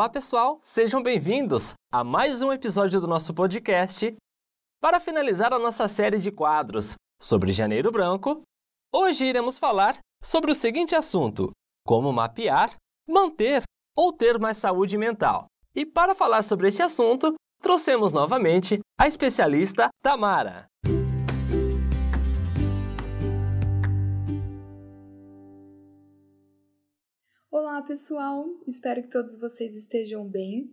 Olá, pessoal! Sejam bem-vindos a mais um episódio do nosso podcast. Para finalizar a nossa série de quadros sobre Janeiro Branco, hoje iremos falar sobre o seguinte assunto: como mapear, manter ou ter mais saúde mental. E para falar sobre este assunto, trouxemos novamente a especialista Tamara. Olá, pessoal! Espero que todos vocês estejam bem.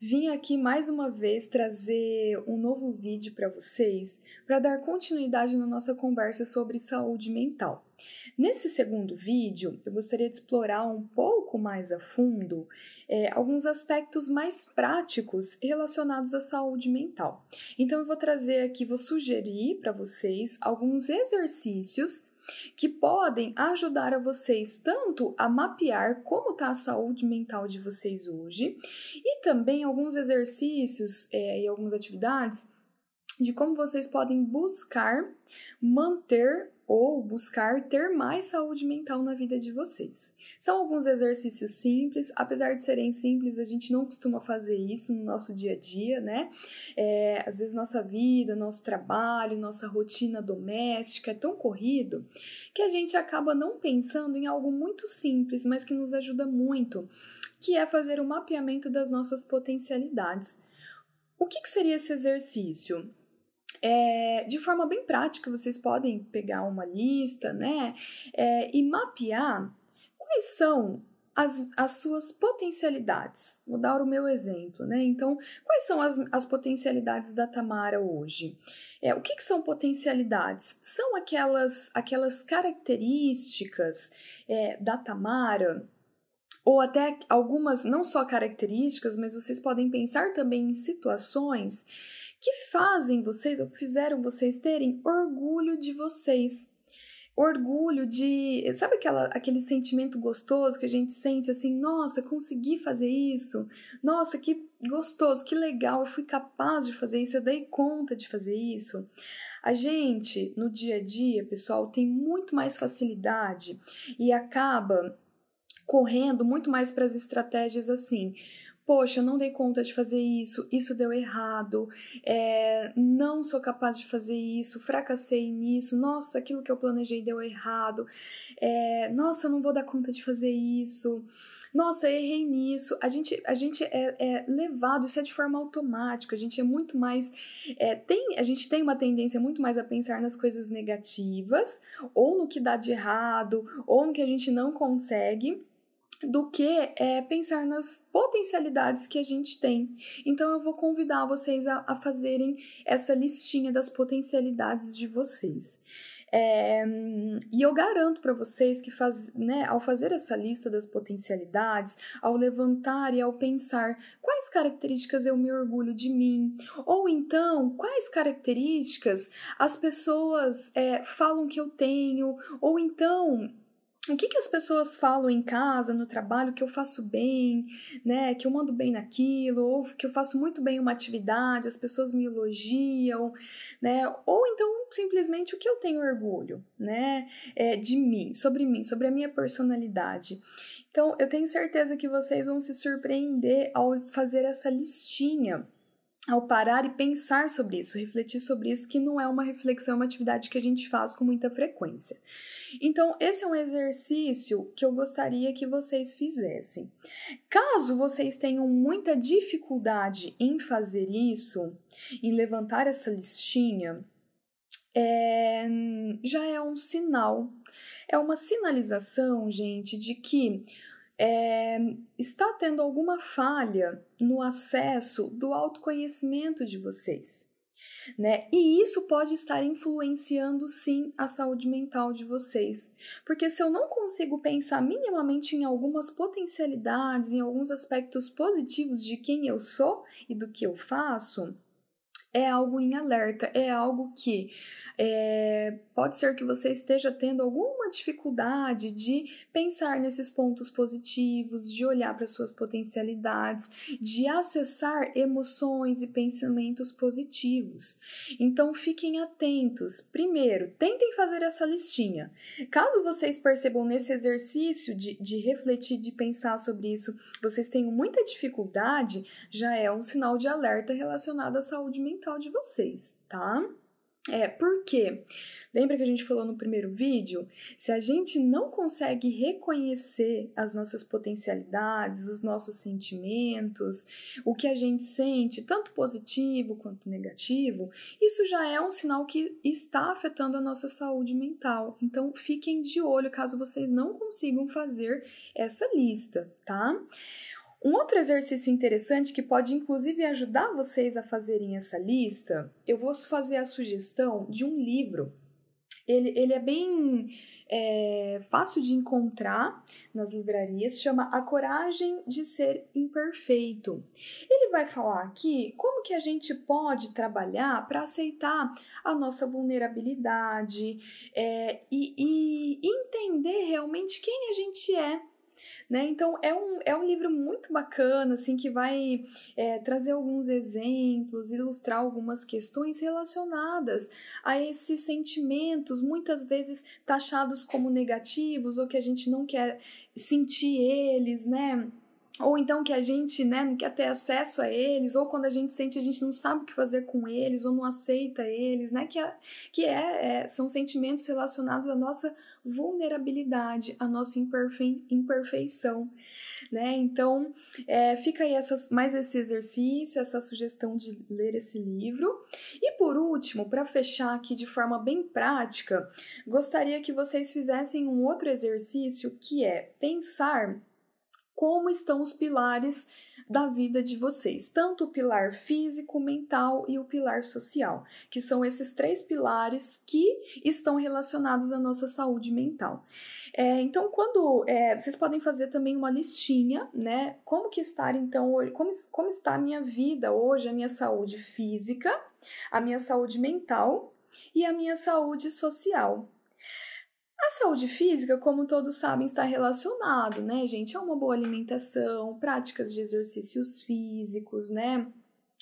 Vim aqui mais uma vez trazer um novo vídeo para vocês para dar continuidade na nossa conversa sobre saúde mental. Nesse segundo vídeo, eu gostaria de explorar um pouco mais a fundo é, alguns aspectos mais práticos relacionados à saúde mental. Então, eu vou trazer aqui, vou sugerir para vocês alguns exercícios que podem ajudar a vocês tanto a mapear como está a saúde mental de vocês hoje e também alguns exercícios é, e algumas atividades de como vocês podem buscar manter ou buscar ter mais saúde mental na vida de vocês. São alguns exercícios simples, apesar de serem simples, a gente não costuma fazer isso no nosso dia a dia, né? É, às vezes nossa vida, nosso trabalho, nossa rotina doméstica é tão corrido que a gente acaba não pensando em algo muito simples, mas que nos ajuda muito, que é fazer o mapeamento das nossas potencialidades. O que, que seria esse exercício? É, de forma bem prática, vocês podem pegar uma lista, né, é, e mapear quais são as, as suas potencialidades. Vou dar o meu exemplo, né? Então, quais são as, as potencialidades da Tamara hoje? É, o que, que são potencialidades? São aquelas, aquelas características é, da Tamara ou até algumas, não só características, mas vocês podem pensar também em situações que fazem vocês ou fizeram vocês terem orgulho de vocês. Orgulho de. Sabe aquela, aquele sentimento gostoso que a gente sente assim? Nossa, consegui fazer isso. Nossa, que gostoso, que legal, eu fui capaz de fazer isso, eu dei conta de fazer isso. A gente, no dia a dia, pessoal, tem muito mais facilidade e acaba correndo muito mais para as estratégias assim poxa, não dei conta de fazer isso, isso deu errado, é, não sou capaz de fazer isso, fracassei nisso, nossa, aquilo que eu planejei deu errado, é, nossa, não vou dar conta de fazer isso. Nossa, errei nisso. A gente, a gente é, é levado, isso é de forma automática. A gente é muito mais. É, tem, a gente tem uma tendência muito mais a pensar nas coisas negativas, ou no que dá de errado, ou no que a gente não consegue do que é, pensar nas potencialidades que a gente tem. Então, eu vou convidar vocês a, a fazerem essa listinha das potencialidades de vocês. É, e eu garanto para vocês que faz, né, ao fazer essa lista das potencialidades, ao levantar e ao pensar quais características eu me orgulho de mim, ou então quais características as pessoas é, falam que eu tenho, ou então o que, que as pessoas falam em casa, no trabalho, que eu faço bem, né? Que eu mando bem naquilo, ou que eu faço muito bem uma atividade, as pessoas me elogiam, né? Ou então simplesmente o que eu tenho orgulho, né? É, de mim, sobre mim, sobre a minha personalidade. Então, eu tenho certeza que vocês vão se surpreender ao fazer essa listinha ao parar e pensar sobre isso, refletir sobre isso, que não é uma reflexão, é uma atividade que a gente faz com muita frequência. Então, esse é um exercício que eu gostaria que vocês fizessem. Caso vocês tenham muita dificuldade em fazer isso, em levantar essa listinha, é, já é um sinal, é uma sinalização, gente, de que é, está tendo alguma falha no acesso do autoconhecimento de vocês. Né? E isso pode estar influenciando sim a saúde mental de vocês. Porque se eu não consigo pensar minimamente em algumas potencialidades, em alguns aspectos positivos de quem eu sou e do que eu faço, é algo em alerta, é algo que é, pode ser que você esteja tendo alguma dificuldade de pensar nesses pontos positivos, de olhar para suas potencialidades, de acessar emoções e pensamentos positivos. Então fiquem atentos. Primeiro, tentem fazer essa listinha. Caso vocês percebam nesse exercício de, de refletir, de pensar sobre isso, vocês tenham muita dificuldade, já é um sinal de alerta relacionado à saúde mental de vocês, tá? É, por quê? Lembra que a gente falou no primeiro vídeo? Se a gente não consegue reconhecer as nossas potencialidades, os nossos sentimentos, o que a gente sente, tanto positivo quanto negativo, isso já é um sinal que está afetando a nossa saúde mental. Então, fiquem de olho caso vocês não consigam fazer essa lista, tá? Um outro exercício interessante que pode inclusive ajudar vocês a fazerem essa lista, eu vou fazer a sugestão de um livro. Ele, ele é bem é, fácil de encontrar nas livrarias, chama A Coragem de Ser Imperfeito. Ele vai falar aqui como que a gente pode trabalhar para aceitar a nossa vulnerabilidade é, e, e entender realmente quem a gente é né? Então é um, é um livro muito bacana, assim, que vai é, trazer alguns exemplos, ilustrar algumas questões relacionadas a esses sentimentos, muitas vezes taxados como negativos ou que a gente não quer sentir eles, né? Ou então que a gente né, não quer ter acesso a eles, ou quando a gente sente a gente não sabe o que fazer com eles, ou não aceita eles, né, que, é, que é, é são sentimentos relacionados à nossa vulnerabilidade, à nossa imperfe, imperfeição. Né? Então, é, fica aí essas, mais esse exercício, essa sugestão de ler esse livro. E por último, para fechar aqui de forma bem prática, gostaria que vocês fizessem um outro exercício que é pensar como estão os pilares da vida de vocês, tanto o pilar físico, mental e o pilar social, que são esses três pilares que estão relacionados à nossa saúde mental. É, então, quando é, vocês podem fazer também uma listinha, né? Como que está então, como, como está a minha vida hoje, a minha saúde física, a minha saúde mental e a minha saúde social. A saúde física, como todos sabem, está relacionado, né, gente, a uma boa alimentação, práticas de exercícios físicos, né?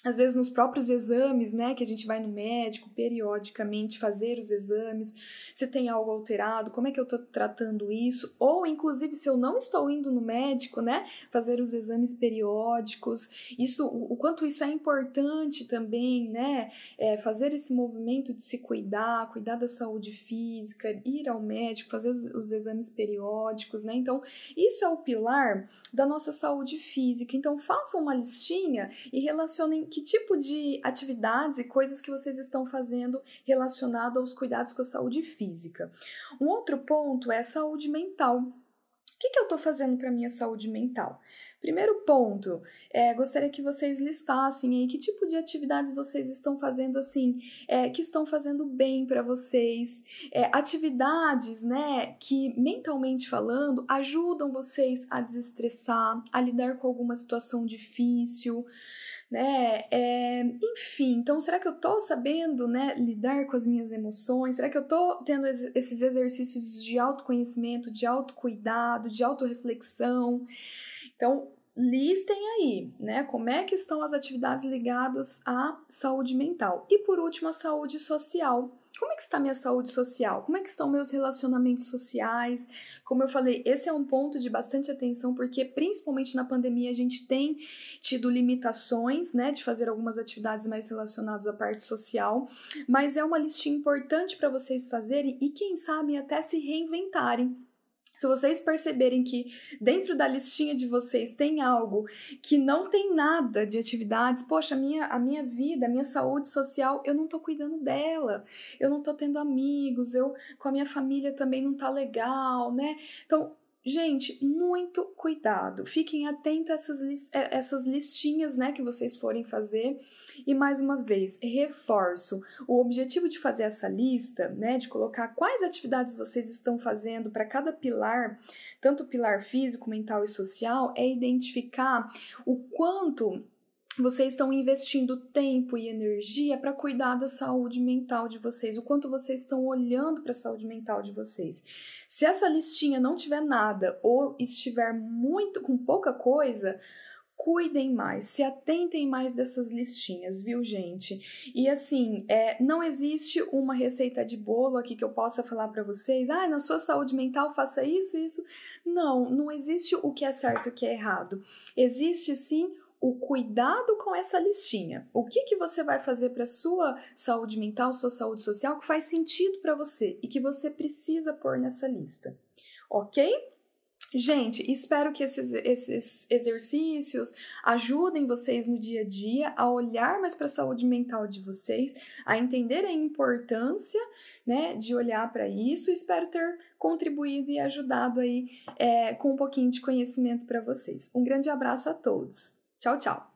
Às vezes nos próprios exames, né, que a gente vai no médico periodicamente fazer os exames, se tem algo alterado, como é que eu estou tratando isso, ou inclusive se eu não estou indo no médico, né, fazer os exames periódicos, isso, o quanto isso é importante também, né, é, fazer esse movimento de se cuidar, cuidar da saúde física, ir ao médico, fazer os, os exames periódicos, né, então isso é o pilar da nossa saúde física, então façam uma listinha e relacionem que tipo de atividades e coisas que vocês estão fazendo relacionado aos cuidados com a saúde física. Um outro ponto é a saúde mental. O que, que eu estou fazendo para minha saúde mental? Primeiro ponto, é, gostaria que vocês listassem aí que tipo de atividades vocês estão fazendo assim, é, que estão fazendo bem para vocês, é, atividades, né, que mentalmente falando ajudam vocês a desestressar, a lidar com alguma situação difícil né? É, enfim, então será que eu tô sabendo, né, lidar com as minhas emoções? Será que eu tô tendo esses exercícios de autoconhecimento, de autocuidado, de autorreflexão? Então, listem aí, né, como é que estão as atividades ligadas à saúde mental. E por último, a saúde social. Como é que está minha saúde social? Como é que estão meus relacionamentos sociais? Como eu falei, esse é um ponto de bastante atenção porque principalmente na pandemia a gente tem tido limitações, né, de fazer algumas atividades mais relacionadas à parte social, mas é uma listinha importante para vocês fazerem e quem sabe até se reinventarem se vocês perceberem que dentro da listinha de vocês tem algo que não tem nada de atividades, poxa, a minha, a minha vida, a minha saúde social, eu não tô cuidando dela, eu não tô tendo amigos, eu com a minha família também não tá legal, né? Então, Gente, muito cuidado. Fiquem atentos a essas, é, essas listinhas né, que vocês forem fazer. E mais uma vez, reforço: o objetivo de fazer essa lista, né, de colocar quais atividades vocês estão fazendo para cada pilar, tanto pilar físico, mental e social, é identificar o quanto vocês estão investindo tempo e energia para cuidar da saúde mental de vocês, o quanto vocês estão olhando para a saúde mental de vocês. Se essa listinha não tiver nada ou estiver muito com pouca coisa, cuidem mais, se atentem mais dessas listinhas, viu, gente? E assim, é, não existe uma receita de bolo aqui que eu possa falar para vocês, ah, na sua saúde mental faça isso, isso. Não, não existe o que é certo e o que é errado. Existe sim o cuidado com essa listinha. O que, que você vai fazer para sua saúde mental, sua saúde social que faz sentido para você e que você precisa pôr nessa lista, ok? Gente, espero que esses, esses exercícios ajudem vocês no dia a dia a olhar mais para a saúde mental de vocês, a entender a importância né, de olhar para isso. Espero ter contribuído e ajudado aí é, com um pouquinho de conhecimento para vocês. Um grande abraço a todos. Tchau, tchau.